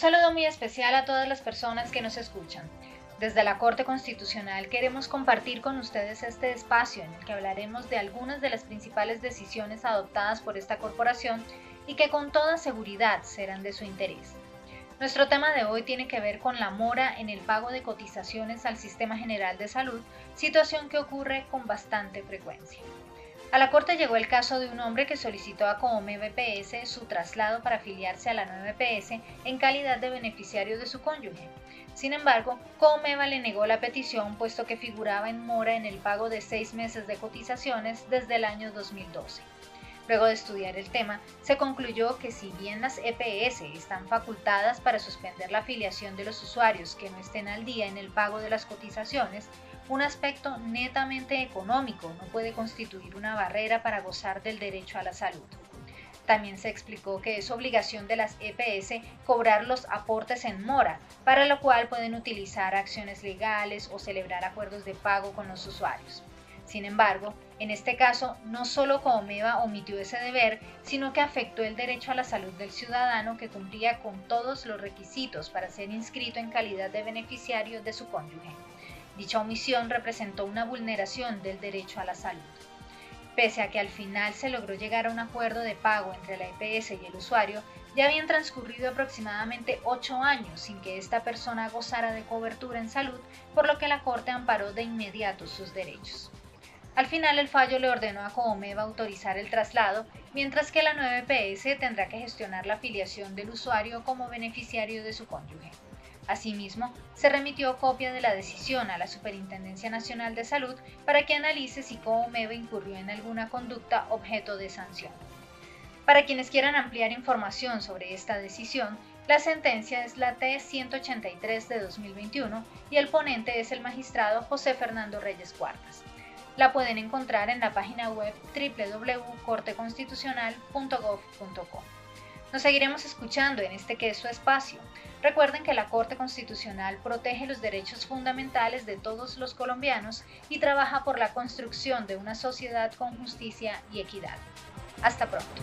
saludo muy especial a todas las personas que nos escuchan. Desde la Corte Constitucional queremos compartir con ustedes este espacio en el que hablaremos de algunas de las principales decisiones adoptadas por esta corporación y que con toda seguridad serán de su interés. Nuestro tema de hoy tiene que ver con la mora en el pago de cotizaciones al Sistema General de Salud, situación que ocurre con bastante frecuencia. A la Corte llegó el caso de un hombre que solicitó a Coome BPS su traslado para afiliarse a la nueva EPS en calidad de beneficiario de su cónyuge. Sin embargo, Comeva le negó la petición puesto que figuraba en mora en el pago de seis meses de cotizaciones desde el año 2012. Luego de estudiar el tema, se concluyó que si bien las EPS están facultadas para suspender la afiliación de los usuarios que no estén al día en el pago de las cotizaciones, un aspecto netamente económico no puede constituir una barrera para gozar del derecho a la salud. También se explicó que es obligación de las EPS cobrar los aportes en mora, para lo cual pueden utilizar acciones legales o celebrar acuerdos de pago con los usuarios. Sin embargo, en este caso, no solo Comeva omitió ese deber, sino que afectó el derecho a la salud del ciudadano que cumplía con todos los requisitos para ser inscrito en calidad de beneficiario de su cónyuge. Dicha omisión representó una vulneración del derecho a la salud. Pese a que al final se logró llegar a un acuerdo de pago entre la EPS y el usuario, ya habían transcurrido aproximadamente ocho años sin que esta persona gozara de cobertura en salud, por lo que la Corte amparó de inmediato sus derechos. Al final el fallo le ordenó a Coomeva autorizar el traslado, mientras que la nueva EPS tendrá que gestionar la afiliación del usuario como beneficiario de su cónyuge. Asimismo, se remitió copia de la decisión a la Superintendencia Nacional de Salud para que analice si Coomeva incurrió en alguna conducta objeto de sanción. Para quienes quieran ampliar información sobre esta decisión, la sentencia es la T-183 de 2021 y el ponente es el magistrado José Fernando Reyes Cuartas. La pueden encontrar en la página web www.corteconstitucional.gov.co. Nos seguiremos escuchando en este que es su espacio. Recuerden que la Corte Constitucional protege los derechos fundamentales de todos los colombianos y trabaja por la construcción de una sociedad con justicia y equidad. Hasta pronto.